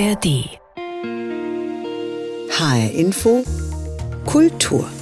ARD. HR Info Kultur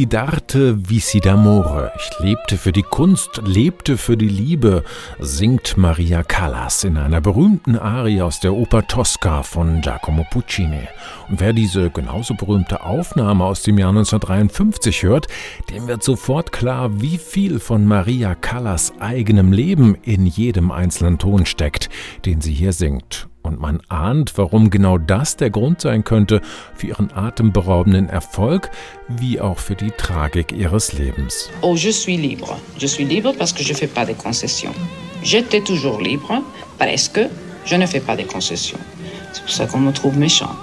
Visidarte Visidamore. Ich lebte für die Kunst, lebte für die Liebe, singt Maria Callas in einer berühmten Arie aus der Oper Tosca von Giacomo Puccini. Und wer diese genauso berühmte Aufnahme aus dem Jahr 1953 hört, dem wird sofort klar, wie viel von Maria Callas eigenem Leben in jedem einzelnen Ton steckt, den sie hier singt. Und man ahnt, warum genau das der Grund sein könnte für ihren atemberaubenden Erfolg, wie auch für die Tragik ihres Lebens. Oh, je suis libre. Je suis libre parce que je fais pas de concessions. J'étais toujours libre, presque. Je ne fais pas de concessions.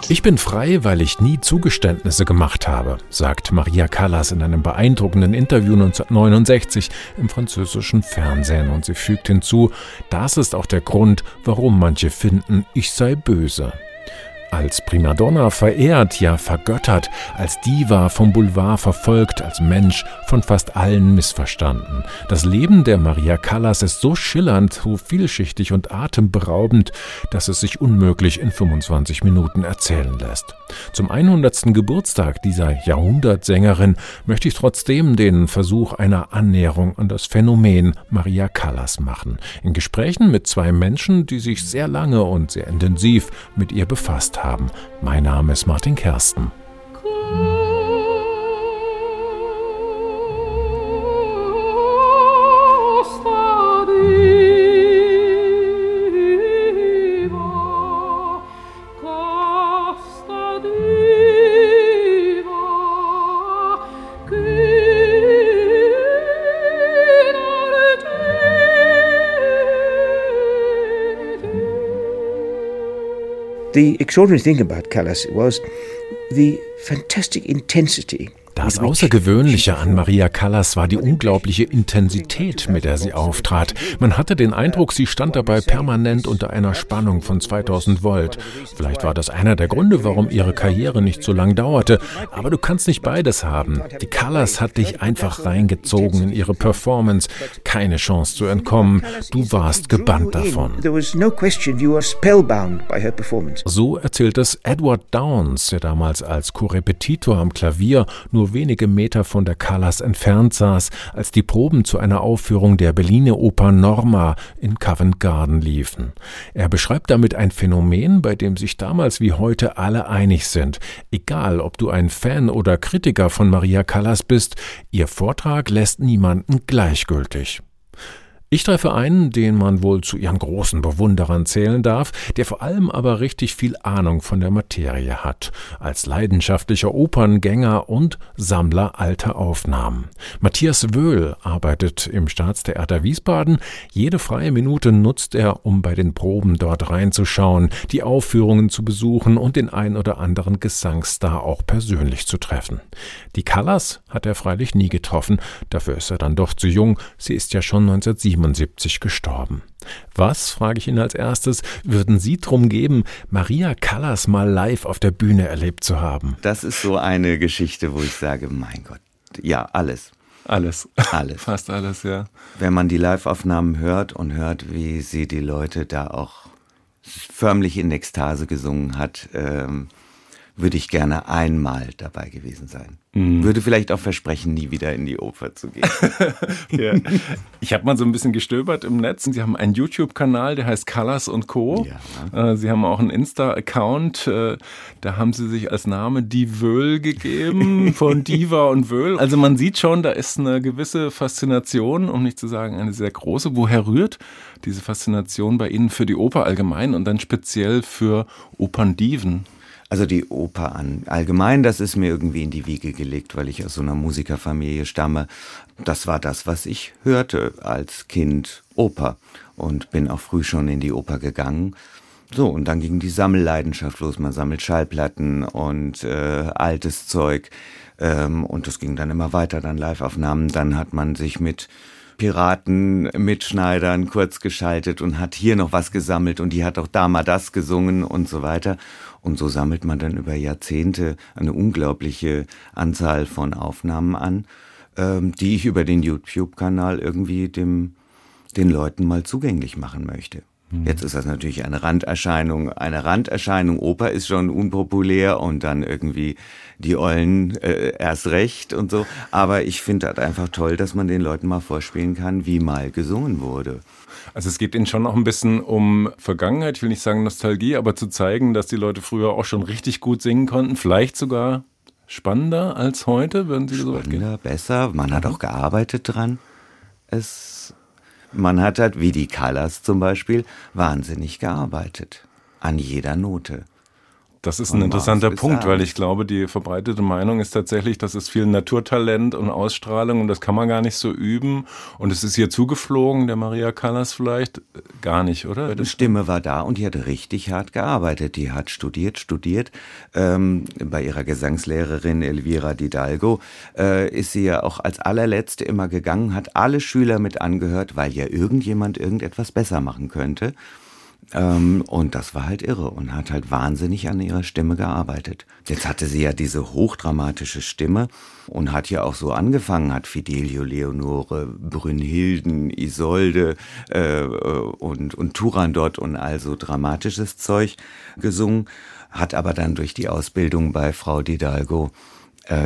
Ich bin frei, weil ich nie Zugeständnisse gemacht habe, sagt Maria Callas in einem beeindruckenden Interview 1969 im französischen Fernsehen und sie fügt hinzu, das ist auch der Grund, warum manche finden, ich sei böse. Als Primadonna verehrt, ja vergöttert, als Diva vom Boulevard verfolgt, als Mensch von fast allen missverstanden. Das Leben der Maria Callas ist so schillernd, so vielschichtig und atemberaubend, dass es sich unmöglich in 25 Minuten erzählen lässt. Zum 100. Geburtstag dieser Jahrhundertsängerin möchte ich trotzdem den Versuch einer Annäherung an das Phänomen Maria Callas machen. In Gesprächen mit zwei Menschen, die sich sehr lange und sehr intensiv mit ihr befasst haben. Mein Name ist Martin Kersten. The extraordinary thing about Callas was the fantastic intensity Das Außergewöhnliche an Maria Callas war die unglaubliche Intensität, mit der sie auftrat. Man hatte den Eindruck, sie stand dabei permanent unter einer Spannung von 2000 Volt. Vielleicht war das einer der Gründe, warum ihre Karriere nicht so lang dauerte. Aber du kannst nicht beides haben. Die Callas hat dich einfach reingezogen in ihre Performance. Keine Chance zu entkommen. Du warst gebannt davon. So erzählt es Edward Downs, der damals als Korrepetitor am Klavier nur nur wenige Meter von der Callas entfernt saß, als die Proben zu einer Aufführung der Berliner Oper Norma in Covent Garden liefen. Er beschreibt damit ein Phänomen, bei dem sich damals wie heute alle einig sind. Egal, ob du ein Fan oder Kritiker von Maria Callas bist, ihr Vortrag lässt niemanden gleichgültig. Ich treffe einen, den man wohl zu ihren großen Bewunderern zählen darf, der vor allem aber richtig viel Ahnung von der Materie hat, als leidenschaftlicher Operngänger und Sammler alter Aufnahmen. Matthias Wöhl arbeitet im Staatstheater Wiesbaden. Jede freie Minute nutzt er, um bei den Proben dort reinzuschauen, die Aufführungen zu besuchen und den ein oder anderen Gesangsstar auch persönlich zu treffen. Die Callas hat er freilich nie getroffen, dafür ist er dann doch zu jung, sie ist ja schon 1977 1977 gestorben. Was, frage ich ihn als erstes, würden Sie drum geben, Maria Callas mal live auf der Bühne erlebt zu haben? Das ist so eine Geschichte, wo ich sage, mein Gott, ja, alles. Alles. Alles. Fast alles, ja. Wenn man die Live-Aufnahmen hört und hört, wie sie die Leute da auch förmlich in Ekstase gesungen hat, ähm, würde ich gerne einmal dabei gewesen sein. Mhm. Würde vielleicht auch versprechen, nie wieder in die Oper zu gehen. ja. Ich habe mal so ein bisschen gestöbert im Netz. Sie haben einen YouTube-Kanal, der heißt Colors und Co. Ja. Äh, sie haben auch einen Insta-Account. Äh, da haben Sie sich als Name Die Wöhl gegeben, von Diva und Wöhl. Also man sieht schon, da ist eine gewisse Faszination, um nicht zu sagen eine sehr große. Woher rührt diese Faszination bei Ihnen für die Oper allgemein und dann speziell für Operndiven? Also die Oper an allgemein, das ist mir irgendwie in die Wiege gelegt, weil ich aus so einer Musikerfamilie stamme. Das war das, was ich hörte als Kind Oper und bin auch früh schon in die Oper gegangen. So, und dann ging die Sammelleidenschaft los. Man sammelt Schallplatten und äh, altes Zeug. Ähm, und das ging dann immer weiter, dann Liveaufnahmen. Dann hat man sich mit Piraten, Mitschneidern kurz geschaltet und hat hier noch was gesammelt und die hat auch da mal das gesungen und so weiter. Und so sammelt man dann über Jahrzehnte eine unglaubliche Anzahl von Aufnahmen an, ähm, die ich über den YouTube-Kanal irgendwie dem, den Leuten mal zugänglich machen möchte. Mhm. Jetzt ist das natürlich eine Randerscheinung. Eine Randerscheinung. Oper ist schon unpopulär und dann irgendwie die Ollen äh, erst recht und so. Aber ich finde das einfach toll, dass man den Leuten mal vorspielen kann, wie mal gesungen wurde. Also es geht Ihnen schon auch ein bisschen um Vergangenheit, ich will nicht sagen Nostalgie, aber zu zeigen, dass die Leute früher auch schon richtig gut singen konnten, vielleicht sogar spannender als heute, würden Sie so weit gehen? Spannender, besser, man hat auch gearbeitet dran. Es man hat halt, wie die Callas zum Beispiel, wahnsinnig gearbeitet. An jeder Note. Das ist ein interessanter Punkt, weil ich glaube, die verbreitete Meinung ist tatsächlich, das ist viel Naturtalent und Ausstrahlung und das kann man gar nicht so üben. Und es ist hier zugeflogen, der Maria Callas vielleicht gar nicht, oder? Die Stimme war da und die hat richtig hart gearbeitet. Die hat studiert, studiert. Ähm, bei ihrer Gesangslehrerin Elvira Didalgo äh, ist sie ja auch als allerletzte immer gegangen, hat alle Schüler mit angehört, weil ja irgendjemand irgendetwas besser machen könnte. Ähm, und das war halt irre und hat halt wahnsinnig an ihrer Stimme gearbeitet. Jetzt hatte sie ja diese hochdramatische Stimme und hat ja auch so angefangen, hat Fidelio, Leonore, Brünnhilden, Isolde äh, und, und Turandot und also dramatisches Zeug gesungen, hat aber dann durch die Ausbildung bei Frau Didalgo äh,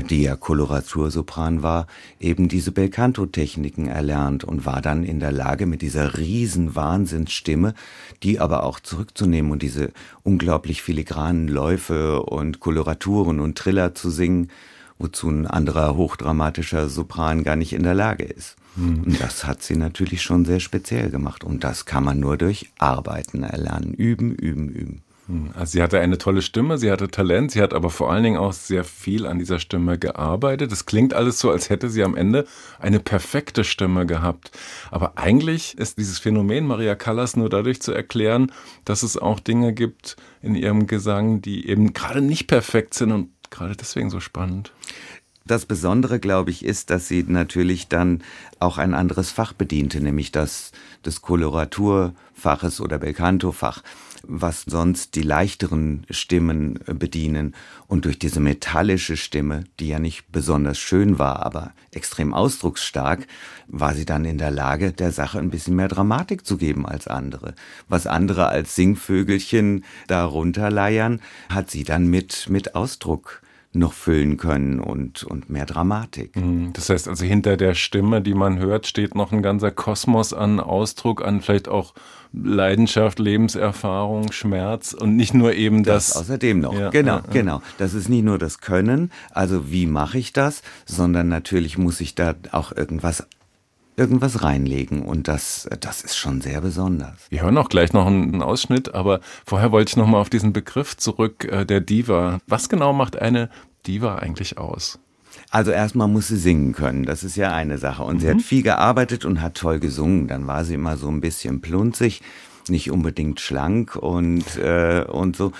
die ja Koloratursopran war, eben diese Belcanto-Techniken erlernt und war dann in der Lage, mit dieser riesen Wahnsinnsstimme, die aber auch zurückzunehmen und diese unglaublich filigranen Läufe und Koloraturen und Triller zu singen, wozu ein anderer hochdramatischer Sopran gar nicht in der Lage ist. Mhm. Und das hat sie natürlich schon sehr speziell gemacht. Und das kann man nur durch Arbeiten erlernen. Üben, üben, üben. Also sie hatte eine tolle Stimme, sie hatte Talent, sie hat aber vor allen Dingen auch sehr viel an dieser Stimme gearbeitet. Es klingt alles so, als hätte sie am Ende eine perfekte Stimme gehabt. Aber eigentlich ist dieses Phänomen Maria Callas nur dadurch zu erklären, dass es auch Dinge gibt in ihrem Gesang, die eben gerade nicht perfekt sind und gerade deswegen so spannend. Das Besondere, glaube ich, ist, dass sie natürlich dann auch ein anderes Fach bediente, nämlich das des Koloraturfaches oder Belcanto-Fach was sonst die leichteren Stimmen äh, bedienen. Und durch diese metallische Stimme, die ja nicht besonders schön war, aber extrem ausdrucksstark, war sie dann in der Lage, der Sache ein bisschen mehr Dramatik zu geben als andere. Was andere als Singvögelchen da runterleiern, hat sie dann mit, mit Ausdruck noch füllen können und, und mehr Dramatik. Mhm. Das heißt also, hinter der Stimme, die man hört, steht noch ein ganzer Kosmos an Ausdruck, an vielleicht auch Leidenschaft, Lebenserfahrung, Schmerz und nicht nur eben das. das außerdem noch. Ja, genau, ja, genau. Das ist nicht nur das Können, also wie mache ich das, sondern natürlich muss ich da auch irgendwas irgendwas reinlegen und das, das ist schon sehr besonders. Wir hören auch gleich noch einen Ausschnitt, aber vorher wollte ich noch mal auf diesen Begriff zurück, äh, der Diva. Was genau macht eine Diva eigentlich aus? Also erstmal muss sie singen können, das ist ja eine Sache. Und mhm. sie hat mhm. viel gearbeitet und hat toll gesungen. Dann war sie immer so ein bisschen plunzig, nicht unbedingt schlank und, äh, und so.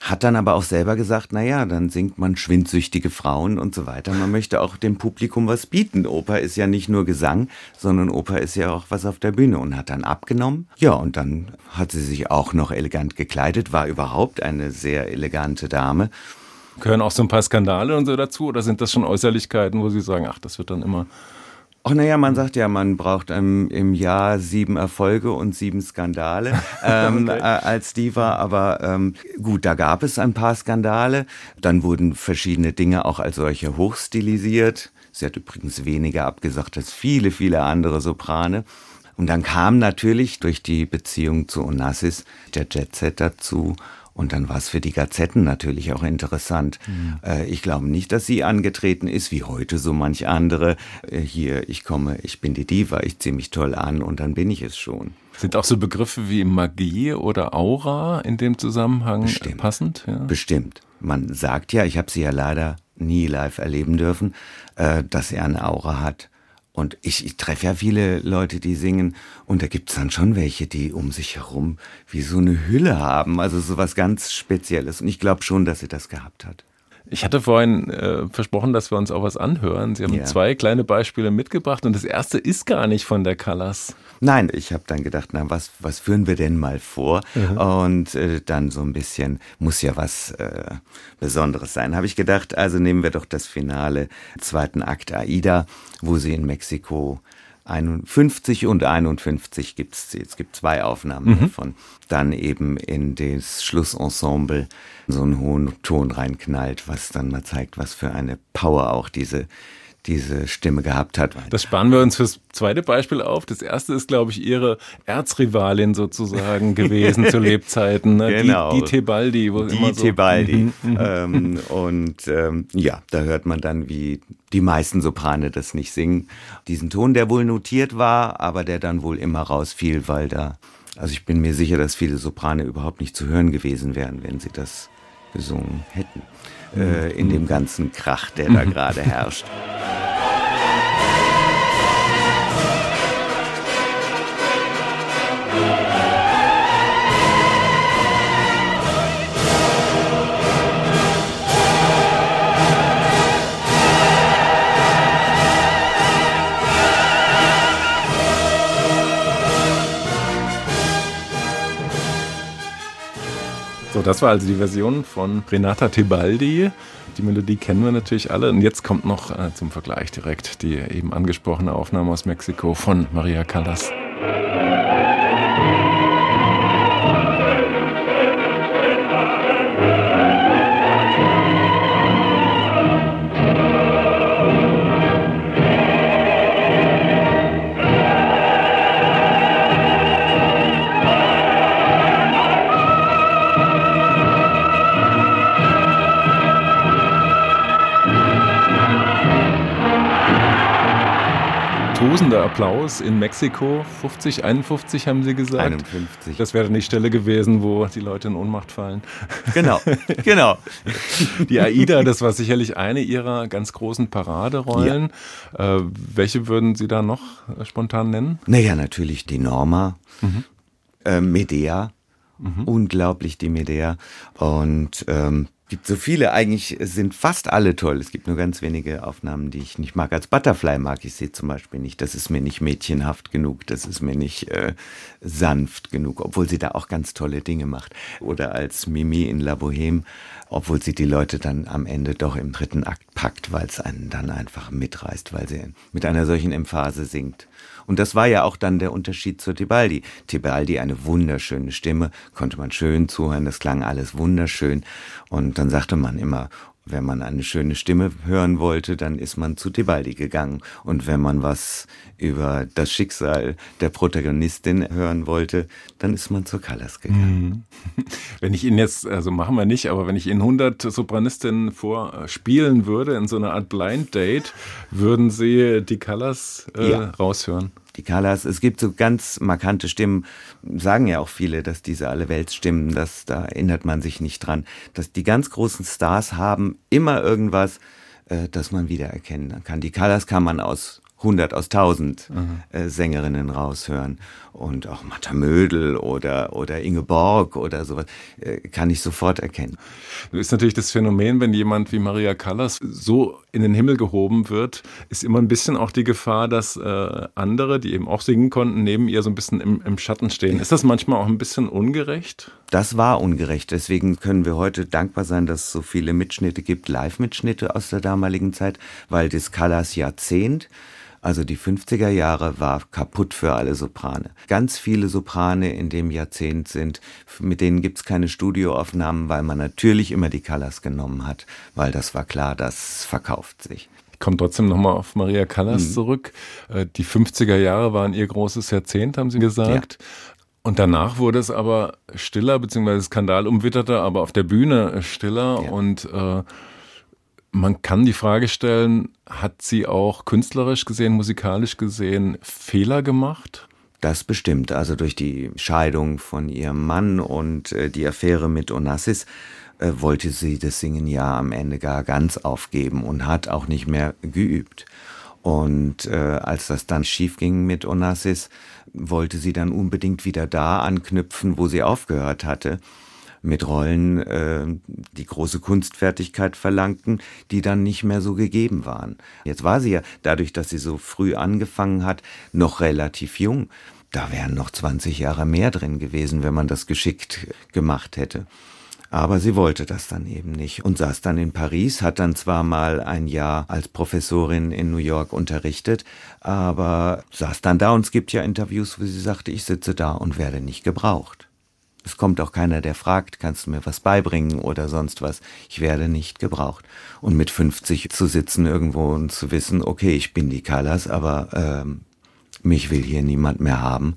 Hat dann aber auch selber gesagt, na ja, dann singt man schwindsüchtige Frauen und so weiter. Man möchte auch dem Publikum was bieten. Oper ist ja nicht nur Gesang, sondern Oper ist ja auch was auf der Bühne und hat dann abgenommen. Ja, und dann hat sie sich auch noch elegant gekleidet, war überhaupt eine sehr elegante Dame Gehören auch so ein paar Skandale und so dazu oder sind das schon Äußerlichkeiten, wo Sie sagen, ach, das wird dann immer. Ach naja, man sagt ja, man braucht ähm, im Jahr sieben Erfolge und sieben Skandale ähm, okay. äh, als Diva. Aber ähm, gut, da gab es ein paar Skandale. Dann wurden verschiedene Dinge auch als solche hochstilisiert. Sie hat übrigens weniger abgesagt als viele, viele andere Soprane. Und dann kam natürlich durch die Beziehung zu Onassis der Jetset dazu und dann war es für die Gazetten natürlich auch interessant. Mhm. Äh, ich glaube nicht, dass sie angetreten ist, wie heute so manch andere. Äh, hier, ich komme, ich bin die Diva, ich ziehe mich toll an und dann bin ich es schon. Sind auch so Begriffe wie Magie oder Aura in dem Zusammenhang Bestimmt. passend? Ja. Bestimmt. Man sagt ja, ich habe sie ja leider nie live erleben dürfen, äh, dass er eine Aura hat Und ich, ich treffe ja viele Leute, die singen, und da gibt's dann schon welche, die um sich herum wie so eine Hülle haben, also so was ganz Spezielles. Und ich glaube schon, dass sie das gehabt hat. Ich hatte vorhin äh, versprochen, dass wir uns auch was anhören. Sie haben ja. zwei kleine Beispiele mitgebracht und das erste ist gar nicht von der Callas. Nein, ich habe dann gedacht, na, was, was führen wir denn mal vor? Mhm. Und äh, dann so ein bisschen, muss ja was äh, Besonderes sein. Habe ich gedacht, also nehmen wir doch das Finale, zweiten Akt Aida, wo sie in Mexiko 51 und 51 gibt's es gibt zwei Aufnahmen mhm. davon. Dann eben in das Schlussensemble so einen hohen Ton reinknallt, was dann mal zeigt, was für eine Power auch diese diese Stimme gehabt hat. Das sparen wir uns fürs zweite Beispiel auf. Das erste ist, glaube ich, ihre Erzrivalin sozusagen gewesen zu Lebzeiten. Ne? Genau. Die, die Tebaldi. Wo die immer so Tebaldi. Mhm, mhm. ähm, und ähm, ja, da hört man dann, wie die meisten Soprane das nicht singen. Diesen Ton, der wohl notiert war, aber der dann wohl immer rausfiel, weil da, also ich bin mir sicher, dass viele Soprane überhaupt nicht zu hören gewesen wären, wenn sie das gesungen hätten. Äh, in dem ganzen Krach, der da gerade herrscht. Das war also die Version von Renata Tebaldi. Die Melodie kennen wir natürlich alle. Und jetzt kommt noch äh, zum Vergleich direkt die eben angesprochene Aufnahme aus Mexiko von Maria Callas. Applaus in Mexiko. 50, 51 haben Sie gesagt. 51. Das wäre die Stelle gewesen, wo die Leute in Ohnmacht fallen. Genau, genau. Die AIDA, das war sicherlich eine Ihrer ganz großen Paraderollen. Ja. Äh, welche würden Sie da noch spontan nennen? Naja, natürlich die Norma, mhm. äh, Medea. Mhm. Unglaublich die Medea. Und ähm, gibt so viele, eigentlich sind fast alle toll. Es gibt nur ganz wenige Aufnahmen, die ich nicht mag. Als Butterfly mag ich sie zum Beispiel nicht. Das ist mir nicht mädchenhaft genug, das ist mir nicht äh, sanft genug, obwohl sie da auch ganz tolle Dinge macht. Oder als Mimi in La Boheme, obwohl sie die Leute dann am Ende doch im dritten Akt packt, weil es einen dann einfach mitreißt, weil sie mit einer solchen Emphase singt. Und das war ja auch dann der Unterschied zu Tibaldi. Tibaldi eine wunderschöne Stimme, konnte man schön zuhören, das klang alles wunderschön. Und dann sagte man immer, wenn man eine schöne Stimme hören wollte, dann ist man zu Tibaldi gegangen. Und wenn man was über das Schicksal der Protagonistin hören wollte, dann ist man zur Callas gegangen. Mhm. Wenn ich Ihnen jetzt, also machen wir nicht, aber wenn ich Ihnen 100 Sopranistinnen vorspielen würde in so einer Art Blind Date, würden Sie die Callas äh, ja. raushören? Die Callas. Es gibt so ganz markante Stimmen, sagen ja auch viele, dass diese alle Weltstimmen, das, da erinnert man sich nicht dran, dass die ganz großen Stars haben immer irgendwas, äh, das man wiedererkennen kann. Die Callas kann man aus 100 aus 1000 mhm. äh, Sängerinnen raushören. Und auch Martha Mödel oder, oder Ingeborg oder sowas äh, kann ich sofort erkennen. Das ist natürlich das Phänomen, wenn jemand wie Maria Callas so in den Himmel gehoben wird, ist immer ein bisschen auch die Gefahr, dass äh, andere, die eben auch singen konnten, neben ihr so ein bisschen im, im Schatten stehen. Ist das manchmal auch ein bisschen ungerecht? Das war ungerecht. Deswegen können wir heute dankbar sein, dass es so viele Mitschnitte gibt, Live-Mitschnitte aus der damaligen Zeit, weil das Callas Jahrzehnt also die 50er Jahre war kaputt für alle Soprane. Ganz viele Soprane in dem Jahrzehnt sind, mit denen gibt's keine Studioaufnahmen, weil man natürlich immer die Callas genommen hat, weil das war klar, das verkauft sich. Ich komme trotzdem nochmal auf Maria Callas mhm. zurück. Äh, die 50er Jahre waren ihr großes Jahrzehnt, haben Sie gesagt. Ja. Und danach wurde es aber stiller, beziehungsweise skandalumwitterter, aber auf der Bühne stiller ja. und äh, man kann die Frage stellen, hat sie auch künstlerisch gesehen, musikalisch gesehen Fehler gemacht? Das bestimmt. Also durch die Scheidung von ihrem Mann und äh, die Affäre mit Onassis äh, wollte sie das Singen ja am Ende gar ganz aufgeben und hat auch nicht mehr geübt. Und äh, als das dann schief ging mit Onassis, wollte sie dann unbedingt wieder da anknüpfen, wo sie aufgehört hatte mit Rollen, äh, die große Kunstfertigkeit verlangten, die dann nicht mehr so gegeben waren. Jetzt war sie ja, dadurch, dass sie so früh angefangen hat, noch relativ jung. Da wären noch 20 Jahre mehr drin gewesen, wenn man das geschickt gemacht hätte. Aber sie wollte das dann eben nicht und saß dann in Paris, hat dann zwar mal ein Jahr als Professorin in New York unterrichtet, aber saß dann da und es gibt ja Interviews, wo sie sagte, ich sitze da und werde nicht gebraucht. Es kommt auch keiner, der fragt, kannst du mir was beibringen oder sonst was. Ich werde nicht gebraucht. Und mit 50 zu sitzen irgendwo und zu wissen, okay, ich bin die Callas, aber ähm, mich will hier niemand mehr haben,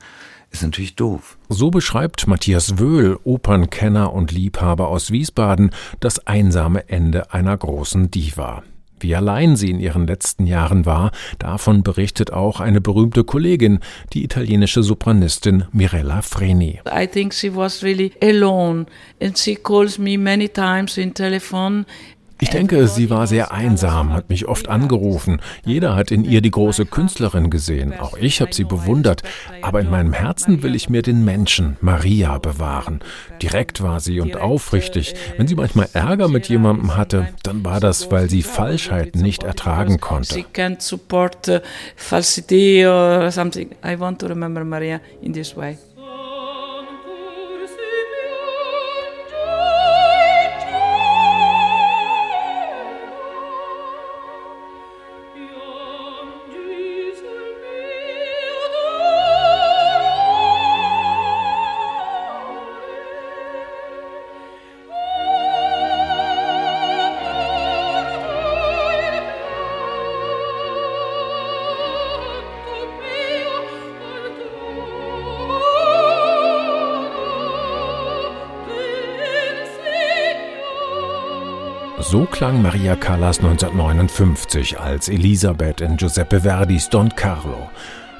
ist natürlich doof. So beschreibt Matthias Wöhl, Opernkenner und Liebhaber aus Wiesbaden, das einsame Ende einer großen Diva. Wie allein sie in ihren letzten Jahren war, davon berichtet auch eine berühmte Kollegin, die italienische Sopranistin Mirella Freni. I think she was really alone and she calls me many times in telephone ich denke, sie war sehr einsam, hat mich oft angerufen. Jeder hat in ihr die große Künstlerin gesehen. Auch ich habe sie bewundert. Aber in meinem Herzen will ich mir den Menschen, Maria, bewahren. Direkt war sie und aufrichtig. Wenn sie manchmal Ärger mit jemandem hatte, dann war das, weil sie Falschheiten nicht ertragen konnte. She can't support uh, falsity or something. I want to remember Maria in this way. So klang Maria Callas 1959 als Elisabeth in Giuseppe Verdis Don Carlo.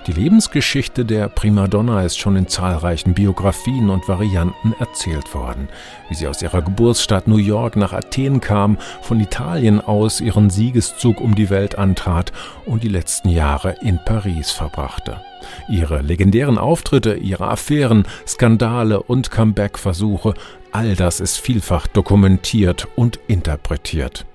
Die Lebensgeschichte der Primadonna ist schon in zahlreichen Biografien und Varianten erzählt worden, wie sie aus ihrer Geburtsstadt New York nach Athen kam, von Italien aus ihren Siegeszug um die Welt antrat und die letzten Jahre in Paris verbrachte. Ihre legendären Auftritte, ihre Affären, Skandale und Comeback-Versuche, all das ist vielfach dokumentiert und interpretiert.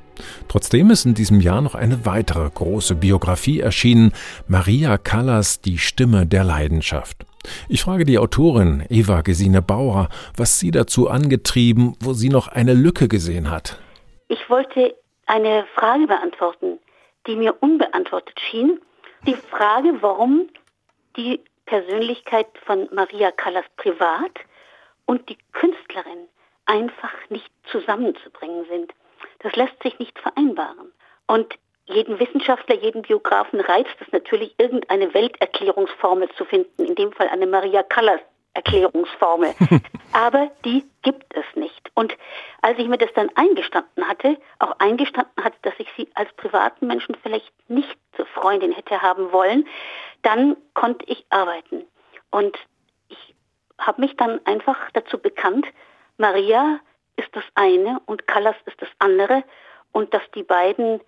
Trotzdem ist in diesem Jahr noch eine weitere große Biografie erschienen, Maria Callas, die Stimme der Leidenschaft. Ich frage die Autorin Eva Gesine Bauer, was sie dazu angetrieben, wo sie noch eine Lücke gesehen hat. Ich wollte eine Frage beantworten, die mir unbeantwortet schien. Die Frage, warum die Persönlichkeit von Maria Callas privat und die Künstlerin einfach nicht zusammenzubringen sind. Das lässt sich nicht vereinbaren. Und jeden Wissenschaftler, jeden Biografen reizt es natürlich, irgendeine Welterklärungsformel zu finden, in dem Fall eine Maria Callas Erklärungsformel. Aber die gibt es nicht. Und als ich mir das dann eingestanden hatte, auch eingestanden hatte, dass ich sie als privaten Menschen vielleicht nicht zur Freundin hätte haben wollen, dann konnte ich arbeiten. Und ich habe mich dann einfach dazu bekannt, Maria ist das eine und Callas ist das andere und dass die beiden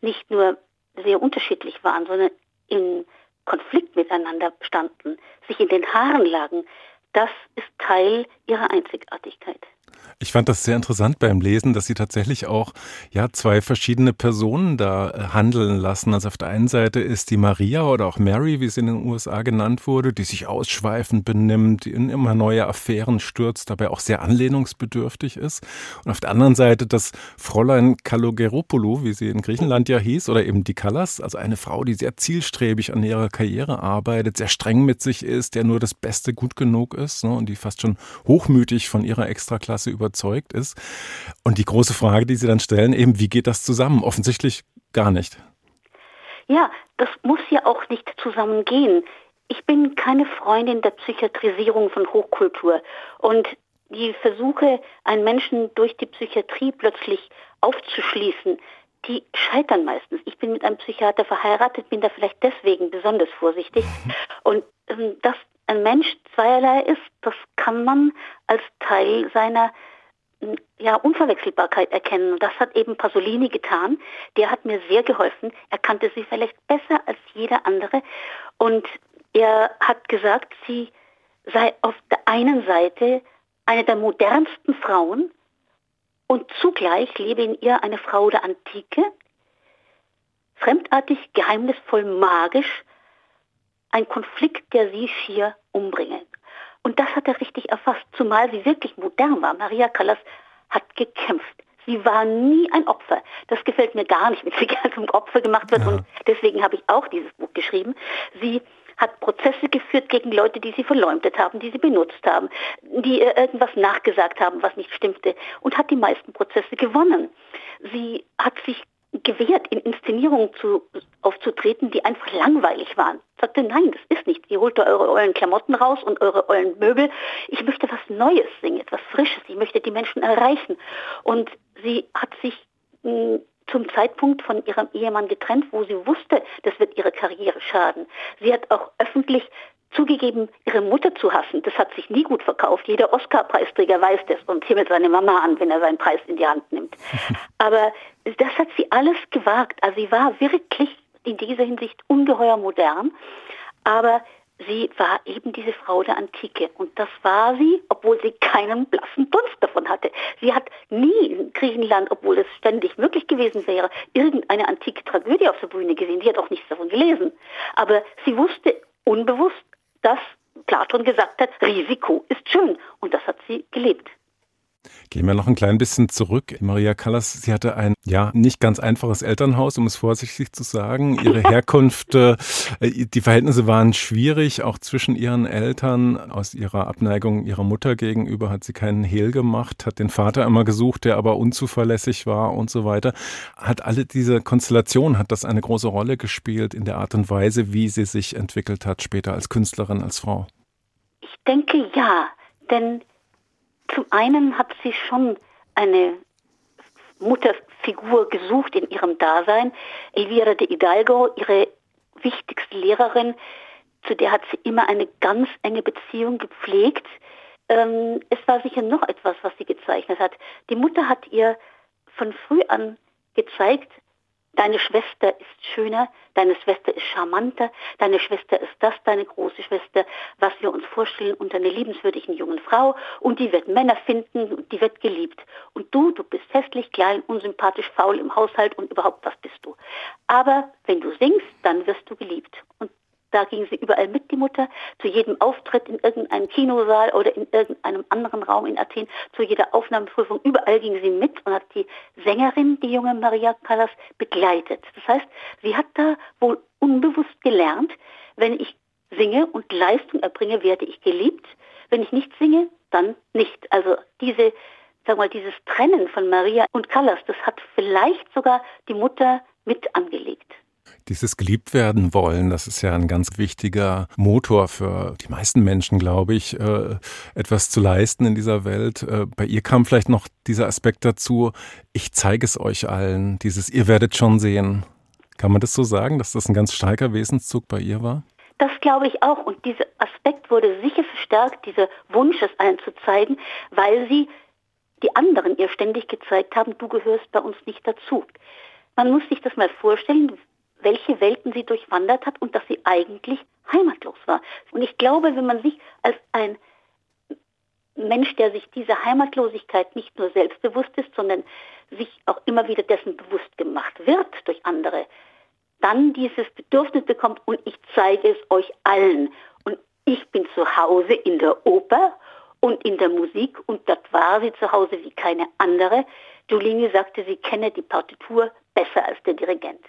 nicht nur sehr unterschiedlich waren, sondern in Konflikt miteinander standen, sich in den Haaren lagen, das ist Teil ihrer Einzigartigkeit. Ich fand das sehr interessant beim Lesen, dass sie tatsächlich auch ja zwei verschiedene Personen da äh, handeln lassen. Also auf der einen Seite ist die Maria oder auch Mary, wie sie in den USA genannt wurde, die sich ausschweifend benimmt, die in immer neue Affären stürzt, dabei auch sehr anlehnungsbedürftig ist. Und auf der anderen Seite das Fräulein Kalogeropoulou, wie sie in Griechenland ja hieß, oder eben die Callas, also eine Frau, die sehr zielstrebig an ihrer Karriere arbeitet, sehr streng mit sich ist, der nur das Beste gut genug ist ne, und die fast schon hochmütig von ihrer Extraklasse über überzeugt ist. Und die große Frage, die Sie dann stellen, eben, wie geht das zusammen? Offensichtlich gar nicht. Ja, das muss ja auch nicht zusammengehen. Ich bin keine Freundin der Psychiatrisierung von Hochkultur. Und die Versuche, einen Menschen durch die Psychiatrie plötzlich aufzuschließen, die scheitern meistens. Ich bin mit einem Psychiater verheiratet, bin da vielleicht deswegen besonders vorsichtig. Und ähm, dass ein Mensch zweierlei ist, das kann man als Teil seiner ja, Unverwechselbarkeit erkennen. Und das hat eben Pasolini getan. Der hat mir sehr geholfen. Er kannte sie vielleicht besser als jeder andere. Und er hat gesagt, sie sei auf der einen Seite eine der modernsten Frauen und zugleich lebe in ihr eine Frau der Antike, fremdartig, geheimnisvoll, magisch, ein Konflikt, der sie schier umbringe. Und das hat er richtig erfasst, zumal sie wirklich modern war. Maria Callas hat gekämpft. Sie war nie ein Opfer. Das gefällt mir gar nicht, wenn sie gerne zum Opfer gemacht wird. Ja. Und deswegen habe ich auch dieses Buch geschrieben. Sie hat Prozesse geführt gegen Leute, die sie verleumdet haben, die sie benutzt haben, die ihr irgendwas nachgesagt haben, was nicht stimmte und hat die meisten Prozesse gewonnen. Sie hat sich gewehrt, in Inszenierungen zu, aufzutreten, die einfach langweilig waren. Sagte, nein, das ist nicht. Ihr holt da eure ollen Klamotten raus und eure ollen Möbel. Ich möchte was Neues singen, etwas Frisches. Ich möchte die Menschen erreichen. Und sie hat sich hm, zum Zeitpunkt von ihrem Ehemann getrennt, wo sie wusste, das wird ihre Karriere schaden. Sie hat auch öffentlich zugegeben, ihre Mutter zu hassen. Das hat sich nie gut verkauft. Jeder Oscar-Preisträger weiß das und himmelt seine Mama an, wenn er seinen Preis in die Hand nimmt. Aber das hat sie alles gewagt. Also sie war wirklich in dieser Hinsicht ungeheuer modern. Aber sie war eben diese Frau der Antike. Und das war sie, obwohl sie keinen blassen Dunst davon hatte. Sie hat nie in Griechenland, obwohl es ständig möglich gewesen wäre, irgendeine antike Tragödie auf der Bühne gesehen. Sie hat auch nichts davon gelesen. Aber sie wusste unbewusst, dass Platon gesagt hat, Risiko ist schön. Und das hat sie gelebt. Gehen wir noch ein klein bisschen zurück. Maria Callas, sie hatte ein ja nicht ganz einfaches Elternhaus, um es vorsichtig zu sagen. Ihre Herkunft, äh, die Verhältnisse waren schwierig, auch zwischen ihren Eltern. Aus ihrer Abneigung ihrer Mutter gegenüber hat sie keinen Hehl gemacht, hat den Vater immer gesucht, der aber unzuverlässig war und so weiter. Hat alle diese Konstellation, hat das eine große Rolle gespielt in der Art und Weise, wie sie sich entwickelt hat später als Künstlerin, als Frau? Ich denke ja, denn zum einen hat sie schon eine Mutterfigur gesucht in ihrem Dasein. Elvira de Hidalgo, ihre wichtigste Lehrerin, zu der hat sie immer eine ganz enge Beziehung gepflegt. Ähm, es war sicher noch etwas, was sie gezeichnet hat. Die Mutter hat ihr von früh an gezeigt, Deine Schwester ist schöner, deine Schwester ist charmanter, deine Schwester ist das, deine große Schwester, was wir uns vorstellen unter einer liebenswürdigen jungen Frau und die wird Männer finden, die wird geliebt. Und du, du bist hässlich, klein, unsympathisch, faul im Haushalt und überhaupt, was bist du? Aber wenn du singst, dann wirst du geliebt. Und da ging sie überall mit, die Mutter, zu jedem Auftritt in irgendeinem Kinosaal oder in irgendeinem anderen Raum in Athen, zu jeder Aufnahmeprüfung. Überall ging sie mit und hat die Sängerin, die junge Maria Callas, begleitet. Das heißt, sie hat da wohl unbewusst gelernt, wenn ich singe und Leistung erbringe, werde ich geliebt. Wenn ich nicht singe, dann nicht. Also diese, sag mal, dieses Trennen von Maria und Callas, das hat vielleicht sogar die Mutter mit angelegt. Dieses geliebt werden wollen, das ist ja ein ganz wichtiger Motor für die meisten Menschen, glaube ich, äh, etwas zu leisten in dieser Welt. Äh, bei ihr kam vielleicht noch dieser Aspekt dazu, ich zeige es euch allen, dieses ihr werdet schon sehen. Kann man das so sagen, dass das ein ganz starker Wesenszug bei ihr war? Das glaube ich auch. Und dieser Aspekt wurde sicher verstärkt, dieser Wunsch, es allen zu zeigen, weil sie die anderen ihr ständig gezeigt haben, du gehörst bei uns nicht dazu. Man muss sich das mal vorstellen, welche Welten sie durchwandert hat und dass sie eigentlich heimatlos war. Und ich glaube, wenn man sich als ein Mensch, der sich dieser Heimatlosigkeit nicht nur selbstbewusst ist, sondern sich auch immer wieder dessen bewusst gemacht wird durch andere, dann dieses Bedürfnis bekommt und ich zeige es euch allen. Und ich bin zu Hause in der Oper und in der Musik und dort war sie zu Hause wie keine andere. Giulini sagte, sie kenne die Partitur besser als der Dirigent.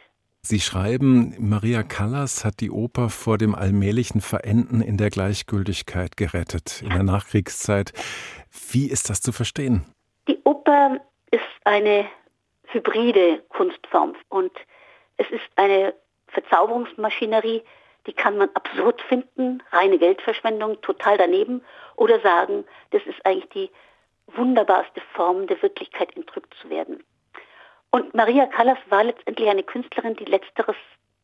Sie schreiben, Maria Callas hat die Oper vor dem allmählichen Verenden in der Gleichgültigkeit gerettet in der Nachkriegszeit. Wie ist das zu verstehen? Die Oper ist eine hybride Kunstform und es ist eine Verzauberungsmaschinerie, die kann man absurd finden, reine Geldverschwendung, total daneben oder sagen, das ist eigentlich die wunderbarste Form der Wirklichkeit entrückt zu werden. Und Maria Callas war letztendlich eine Künstlerin, die letzteres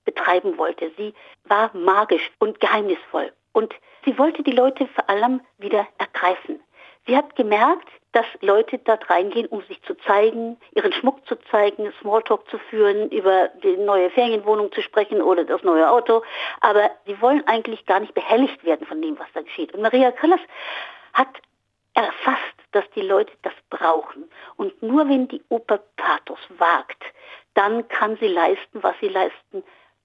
betreiben wollte. Sie war magisch und geheimnisvoll. Und sie wollte die Leute vor allem wieder ergreifen. Sie hat gemerkt, dass Leute dort reingehen, um sich zu zeigen, ihren Schmuck zu zeigen, Smalltalk zu führen, über die neue Ferienwohnung zu sprechen oder das neue Auto. Aber sie wollen eigentlich gar nicht behelligt werden von dem, was da geschieht. Und Maria Callas hat erfasst, dass die Leute das brauchen. Und nur wenn die Oper Pathos wagt, dann kann sie leisten, was sie leisten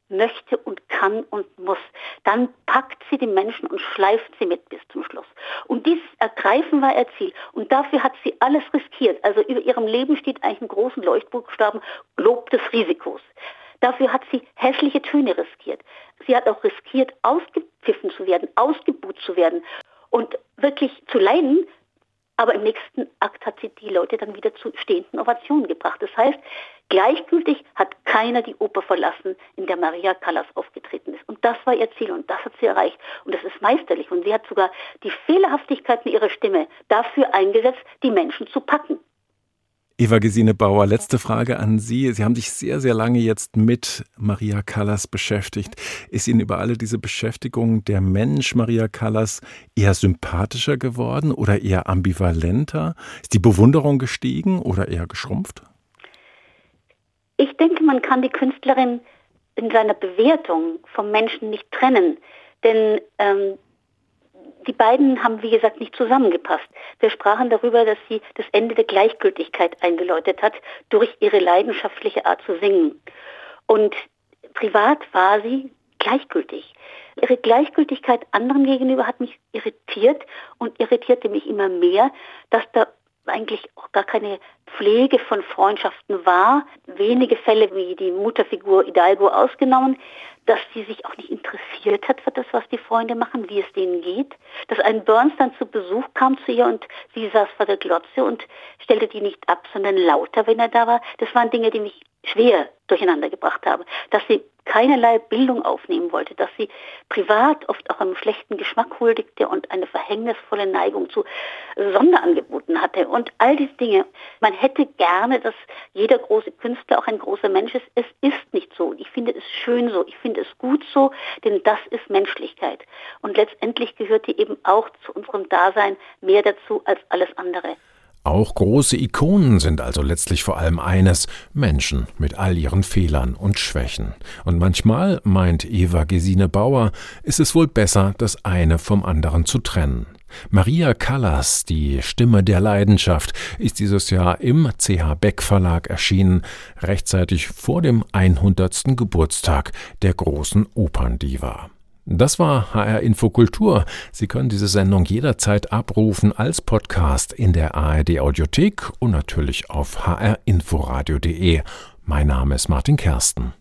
möchte und kann und muss, dann packt sie die Menschen und schleift sie mit bis zum Schluss. Und dieses Ergreifen war ihr Ziel. Und dafür hat sie alles riskiert. Also über ihrem Leben steht eigentlich ein großen Leuchtbuchstaben Lob des Risikos. Dafür hat sie hässliche Töne riskiert. Sie hat auch riskiert, ausgepfiffen zu werden, ausgebuht zu werden und wirklich zu leiden, aber im nächsten Akt hat sie die Leute dann wieder zu stehenden Ovationen gebracht. Das heißt, gleichgültig hat keiner die Oper verlassen, in der Maria Callas aufgetreten ist. Und das war ihr Ziel und das hat sie erreicht. Und das ist meisterlich. Und sie hat sogar die Fehlerhaftigkeiten ihrer Stimme dafür eingesetzt, die Menschen zu packen. Eva Gesine Bauer, letzte Frage an Sie. Sie haben sich sehr, sehr lange jetzt mit Maria Callas beschäftigt. Ist Ihnen über alle diese Beschäftigung der Mensch Maria Callas eher sympathischer geworden oder eher ambivalenter? Ist die Bewunderung gestiegen oder eher geschrumpft? Ich denke, man kann die Künstlerin in seiner Bewertung vom Menschen nicht trennen. Denn ähm, die beiden haben, wie gesagt, nicht zusammengepasst. Wir sprachen darüber, dass sie das Ende der Gleichgültigkeit eingeläutet hat durch ihre leidenschaftliche Art zu singen. Und privat war sie gleichgültig. Ihre Gleichgültigkeit anderen gegenüber hat mich irritiert und irritierte mich immer mehr, dass da eigentlich auch gar keine Pflege von Freundschaften war. Wenige Fälle wie die Mutterfigur Hidalgo ausgenommen, dass sie sich auch nicht interessiert hat für das, was die Freunde machen, wie es denen geht. Dass ein Burns dann zu Besuch kam zu ihr und sie saß vor der Glotze und stellte die nicht ab, sondern lauter, wenn er da war. Das waren Dinge, die mich schwer durcheinander gebracht haben. Dass sie keinerlei Bildung aufnehmen wollte, dass sie privat oft auch einem schlechten Geschmack huldigte und eine verhängnisvolle Neigung zu Sonderangeboten hatte und all diese Dinge. Man hätte gerne, dass jeder große Künstler auch ein großer Mensch ist. Es ist nicht so. Ich finde es schön so. Ich finde es gut so, denn das ist Menschlichkeit. Und letztendlich gehörte eben auch zu unserem Dasein mehr dazu als alles andere. Auch große Ikonen sind also letztlich vor allem eines Menschen mit all ihren Fehlern und Schwächen. Und manchmal, meint Eva Gesine Bauer, ist es wohl besser, das eine vom anderen zu trennen. Maria Callas, die Stimme der Leidenschaft, ist dieses Jahr im CH Beck Verlag erschienen, rechtzeitig vor dem 100. Geburtstag der großen Operndiva. Das war HR Infokultur. Sie können diese Sendung jederzeit abrufen als Podcast in der ARD Audiothek und natürlich auf hrinforadio.de. Mein Name ist Martin Kersten.